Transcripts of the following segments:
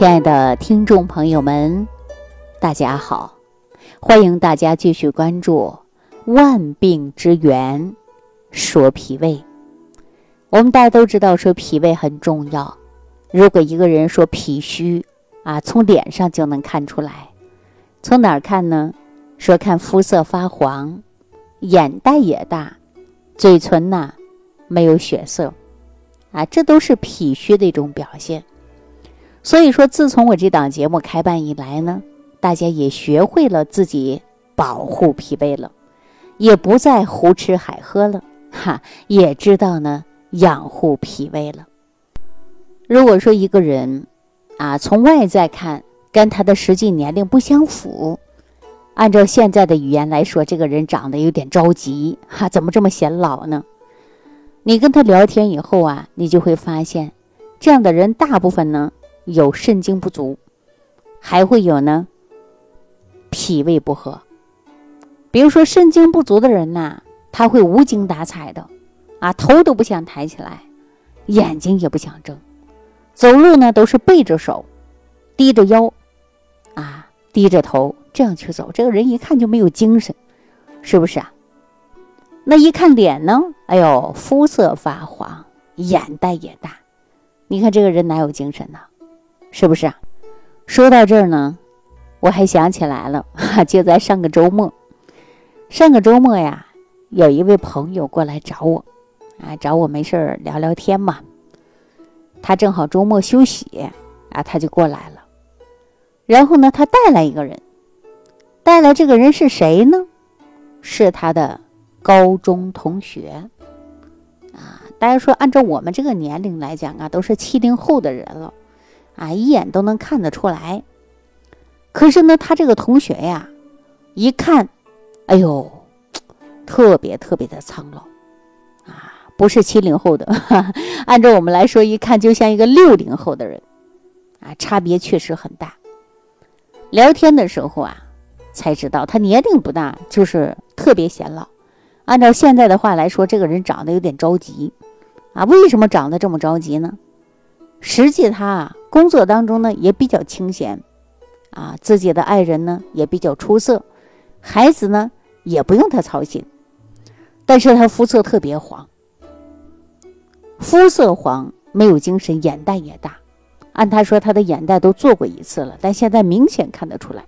亲爱的听众朋友们，大家好！欢迎大家继续关注《万病之源说脾胃》。我们大家都知道，说脾胃很重要。如果一个人说脾虚啊，从脸上就能看出来。从哪儿看呢？说看肤色发黄，眼袋也大，嘴唇呐没有血色啊，这都是脾虚的一种表现。所以说，自从我这档节目开办以来呢，大家也学会了自己保护脾胃了，也不再胡吃海喝了，哈，也知道呢养护脾胃了。如果说一个人啊，从外在看跟他的实际年龄不相符，按照现在的语言来说，这个人长得有点着急，哈，怎么这么显老呢？你跟他聊天以后啊，你就会发现，这样的人大部分呢。有肾精不足，还会有呢，脾胃不和。比如说肾精不足的人呐，他会无精打采的，啊，头都不想抬起来，眼睛也不想睁，走路呢都是背着手，低着腰，啊，低着头这样去走，这个人一看就没有精神，是不是啊？那一看脸呢，哎呦，肤色发黄，眼袋也大，你看这个人哪有精神呢？是不是啊？说到这儿呢，我还想起来了，就在上个周末，上个周末呀，有一位朋友过来找我，啊，找我没事儿聊聊天嘛。他正好周末休息，啊，他就过来了。然后呢，他带来一个人，带来这个人是谁呢？是他的高中同学。啊，大家说，按照我们这个年龄来讲啊，都是七零后的人了。啊，一眼都能看得出来。可是呢，他这个同学呀，一看，哎呦，特别特别的苍老，啊，不是七零后的，按照我们来说，一看就像一个六零后的人，啊，差别确实很大。聊天的时候啊，才知道他年龄不大，就是特别显老。按照现在的话来说，这个人长得有点着急，啊，为什么长得这么着急呢？实际他啊。工作当中呢也比较清闲，啊，自己的爱人呢也比较出色，孩子呢也不用他操心，但是他肤色特别黄，肤色黄没有精神，眼袋也大，按他说他的眼袋都做过一次了，但现在明显看得出来，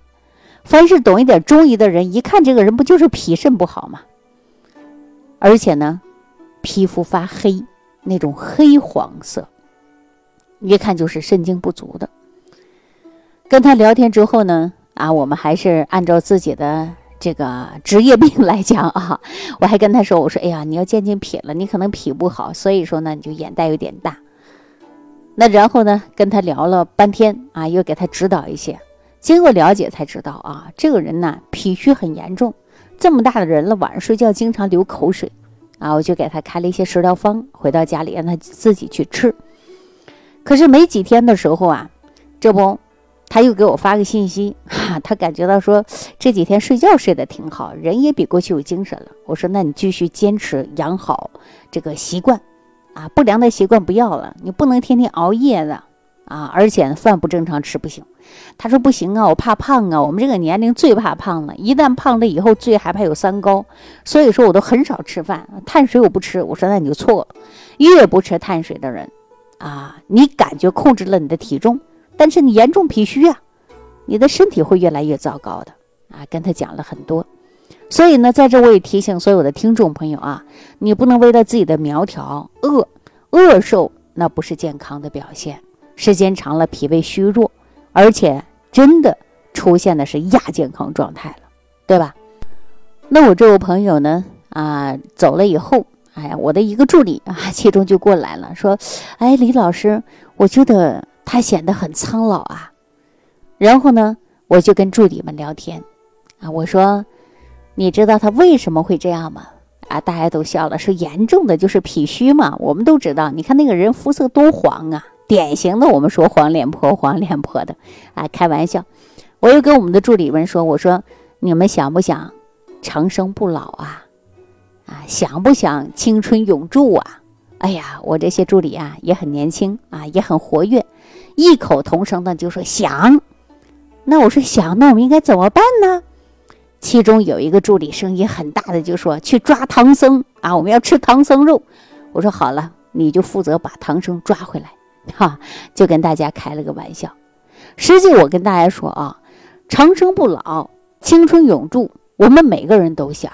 凡是懂一点中医的人，一看这个人不就是脾肾不好吗？而且呢，皮肤发黑，那种黑黄色。一看就是肾精不足的。跟他聊天之后呢，啊，我们还是按照自己的这个职业病来讲啊，我还跟他说，我说，哎呀，你要渐渐脾了，你可能脾不好，所以说呢，你就眼袋有点大。那然后呢，跟他聊了半天啊，又给他指导一些。经过了解才知道啊，这个人呢，脾虚很严重，这么大的人了，晚上睡觉经常流口水啊，我就给他开了一些食疗方，回到家里让他自己去吃。可是没几天的时候啊，这不，他又给我发个信息，哈，他感觉到说这几天睡觉睡得挺好，人也比过去有精神了。我说，那你继续坚持养好这个习惯，啊，不良的习惯不要了，你不能天天熬夜的，啊，而且饭不正常吃不行。他说不行啊，我怕胖啊，我们这个年龄最怕胖了，一旦胖了以后最害怕有三高，所以说我都很少吃饭，碳水我不吃。我说那你就错了，越不吃碳水的人。啊，你感觉控制了你的体重，但是你严重脾虚啊，你的身体会越来越糟糕的啊。跟他讲了很多，所以呢，在这我也提醒所有的听众朋友啊，你不能为了自己的苗条饿饿瘦，那不是健康的表现。时间长了，脾胃虚弱，而且真的出现的是亚健康状态了，对吧？那我这位朋友呢，啊，走了以后。哎呀，我的一个助理啊，其中就过来了，说：“哎，李老师，我觉得他显得很苍老啊。”然后呢，我就跟助理们聊天，啊，我说：“你知道他为什么会这样吗？”啊，大家都笑了，说：“严重的就是脾虚嘛。”我们都知道，你看那个人肤色多黄啊，典型的我们说黄脸婆，黄脸婆的啊，开玩笑。我又跟我们的助理们说：“我说你们想不想长生不老啊？”啊，想不想青春永驻啊？哎呀，我这些助理啊也很年轻啊，也很活跃，异口同声的就说想。那我说想，那我们应该怎么办呢？其中有一个助理声音很大的就说去抓唐僧啊，我们要吃唐僧肉。我说好了，你就负责把唐僧抓回来，哈，就跟大家开了个玩笑。实际我跟大家说啊，长生不老，青春永驻，我们每个人都想。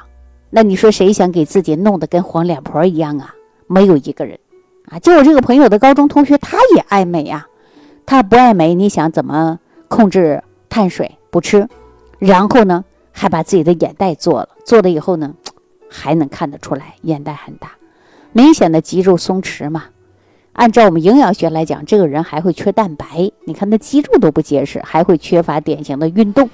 那你说谁想给自己弄得跟黄脸婆一样啊？没有一个人，啊，就我这个朋友的高中同学，他也爱美呀。他不爱美，你想怎么控制碳水不吃？然后呢，还把自己的眼袋做了，做了以后呢，还能看得出来眼袋很大，明显的肌肉松弛嘛。按照我们营养学来讲，这个人还会缺蛋白。你看他肌肉都不结实，还会缺乏典型的运动。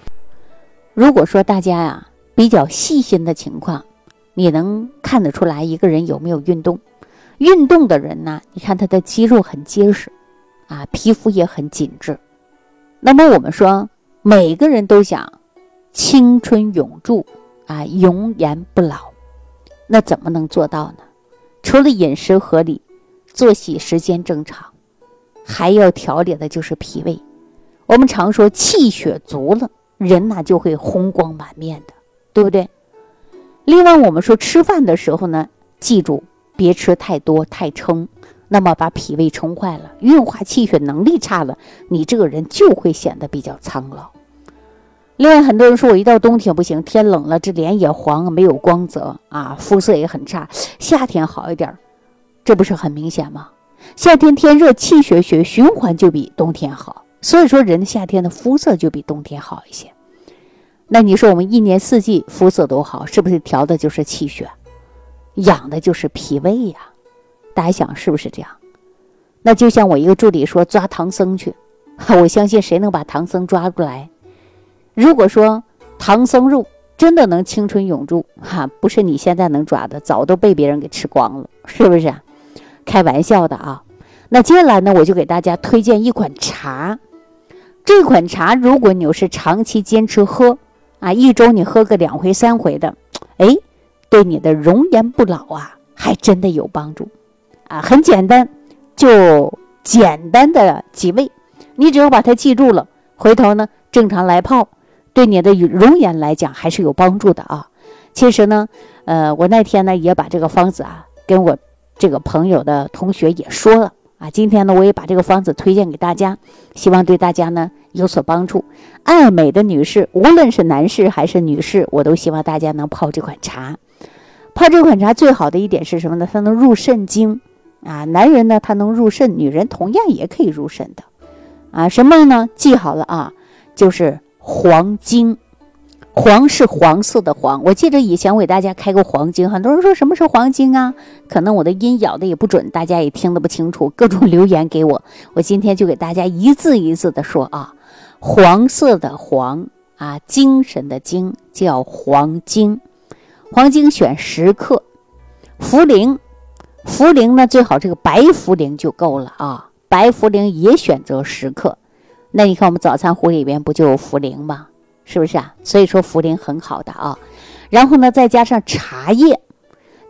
如果说大家呀。比较细心的情况，你能看得出来一个人有没有运动。运动的人呢，你看他的肌肉很结实，啊，皮肤也很紧致。那么我们说，每个人都想青春永驻，啊，永远不老。那怎么能做到呢？除了饮食合理、作息时间正常，还要调理的就是脾胃。我们常说气血足了，人呢就会红光满面的。对不对？另外，我们说吃饭的时候呢，记住别吃太多太撑，那么把脾胃撑坏了，运化气血能力差了，你这个人就会显得比较苍老。另外，很多人说我一到冬天不行，天冷了，这脸也黄，没有光泽啊，肤色也很差。夏天好一点，这不是很明显吗？夏天天热，气血血循环就比冬天好，所以说人夏天的肤色就比冬天好一些。那你说我们一年四季肤色都好，是不是调的就是气血，养的就是脾胃呀？大家想是不是这样？那就像我一个助理说抓唐僧去，我相信谁能把唐僧抓过来？如果说唐僧肉真的能青春永驻，哈，不是你现在能抓的，早都被别人给吃光了，是不是？开玩笑的啊。那接下来呢，我就给大家推荐一款茶，这款茶如果你是长期坚持喝。啊，一周你喝个两回三回的，哎，对你的容颜不老啊，还真的有帮助。啊，很简单，就简单的几味，你只要把它记住了，回头呢正常来泡，对你的容颜来讲还是有帮助的啊。其实呢，呃，我那天呢也把这个方子啊跟我这个朋友的同学也说了。啊，今天呢，我也把这个方子推荐给大家，希望对大家呢有所帮助。爱美的女士，无论是男士还是女士，我都希望大家能泡这款茶。泡这款茶最好的一点是什么呢？它能入肾经啊。男人呢，他能入肾，女人同样也可以入肾的。啊，什么呢？记好了啊，就是黄精。黄是黄色的黄，我记得以前我给大家开过黄精，很多人说什么是黄精啊？可能我的音咬的也不准，大家也听得不清楚，各种留言给我。我今天就给大家一字一字的说啊，黄色的黄啊，精神的精叫黄精，黄精选十克，茯苓，茯苓呢最好这个白茯苓就够了啊，白茯苓也选择十克。那你看我们早餐壶里边不就有茯苓吗？是不是啊？所以说茯苓很好的啊，然后呢，再加上茶叶，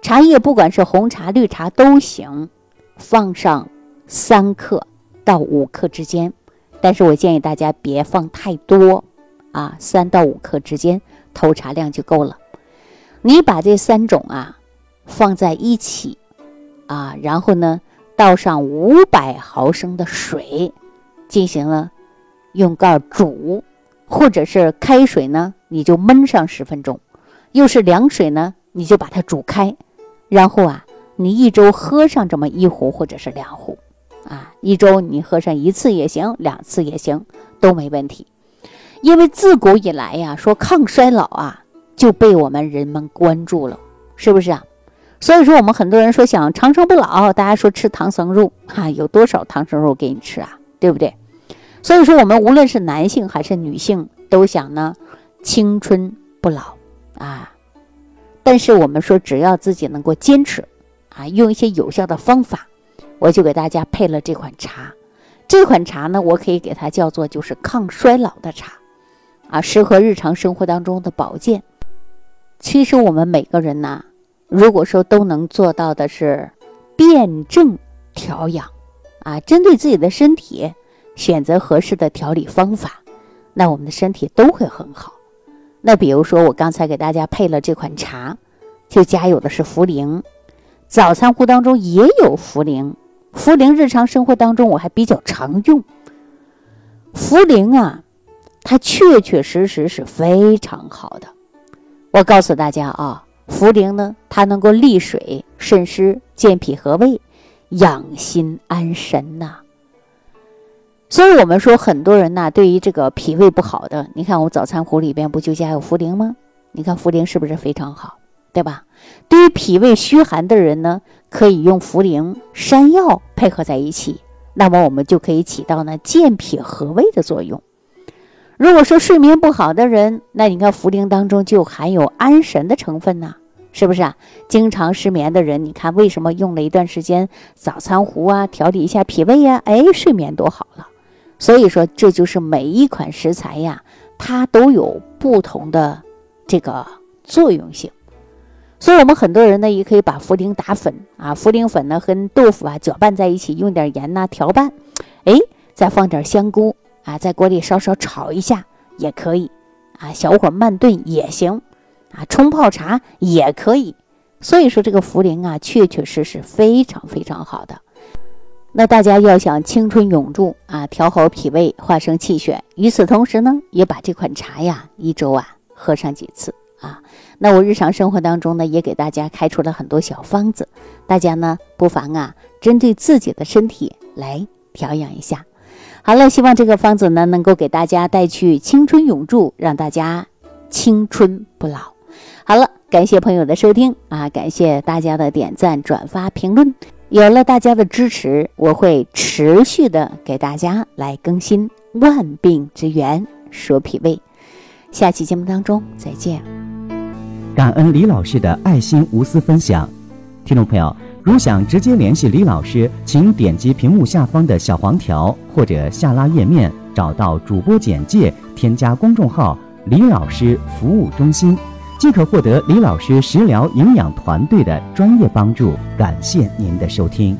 茶叶不管是红茶、绿茶都行，放上三克到五克之间，但是我建议大家别放太多啊，三到五克之间，投茶量就够了。你把这三种啊放在一起啊，然后呢倒上五百毫升的水，进行了用盖煮。或者是开水呢，你就焖上十分钟；又是凉水呢，你就把它煮开。然后啊，你一周喝上这么一壶或者是两壶，啊，一周你喝上一次也行，两次也行，都没问题。因为自古以来呀，说抗衰老啊，就被我们人们关注了，是不是啊？所以说，我们很多人说想长生不老，大家说吃唐僧肉，哈，有多少唐僧肉给你吃啊？对不对？所以说，我们无论是男性还是女性，都想呢青春不老啊。但是我们说，只要自己能够坚持啊，用一些有效的方法，我就给大家配了这款茶。这款茶呢，我可以给它叫做就是抗衰老的茶啊，适合日常生活当中的保健。其实我们每个人呢，如果说都能做到的是辩证调养啊，针对自己的身体。选择合适的调理方法，那我们的身体都会很好。那比如说我刚才给大家配了这款茶，就加有的是茯苓，早餐壶当中也有茯苓，茯苓日常生活当中我还比较常用。茯苓啊，它确确实实是非常好的。我告诉大家啊，茯苓呢，它能够利水渗湿、健脾和胃、养心安神呐。所以我们说，很多人呐，对于这个脾胃不好的，你看我早餐壶里边不就加有茯苓吗？你看茯苓是不是非常好，对吧？对于脾胃虚寒的人呢，可以用茯苓、山药配合在一起。那么我们就可以起到呢健脾和胃的作用。如果说睡眠不好的人，那你看茯苓当中就含有安神的成分呐，是不是啊？经常失眠的人，你看为什么用了一段时间早餐壶啊，调理一下脾胃呀，哎，睡眠多好了。所以说，这就是每一款食材呀，它都有不同的这个作用性。所以，我们很多人呢，也可以把茯苓打粉啊，茯苓粉呢和豆腐啊搅拌在一起，用点盐呐调拌，哎，再放点香菇啊，在锅里稍稍炒一下也可以啊，小火慢炖也行啊，冲泡茶也可以。所以说，这个茯苓啊，确确实实非常非常好的。那大家要想青春永驻啊，调好脾胃，化生气血，与此同时呢，也把这款茶呀一周啊喝上几次。啊，那我日常生活当中呢，也给大家开出了很多小方子，大家呢不妨啊，针对自己的身体来调养一下。好了，希望这个方子呢，能够给大家带去青春永驻，让大家青春不老。好了，感谢朋友的收听啊，感谢大家的点赞、转发、评论。有了大家的支持，我会持续的给大家来更新万病之源说脾胃。下期节目当中再见。感恩李老师的爱心无私分享，听众朋友，如想直接联系李老师，请点击屏幕下方的小黄条或者下拉页面，找到主播简介，添加公众号“李老师服务中心”，即可获得李老师食疗营养团队的专业帮助。感谢您的收听。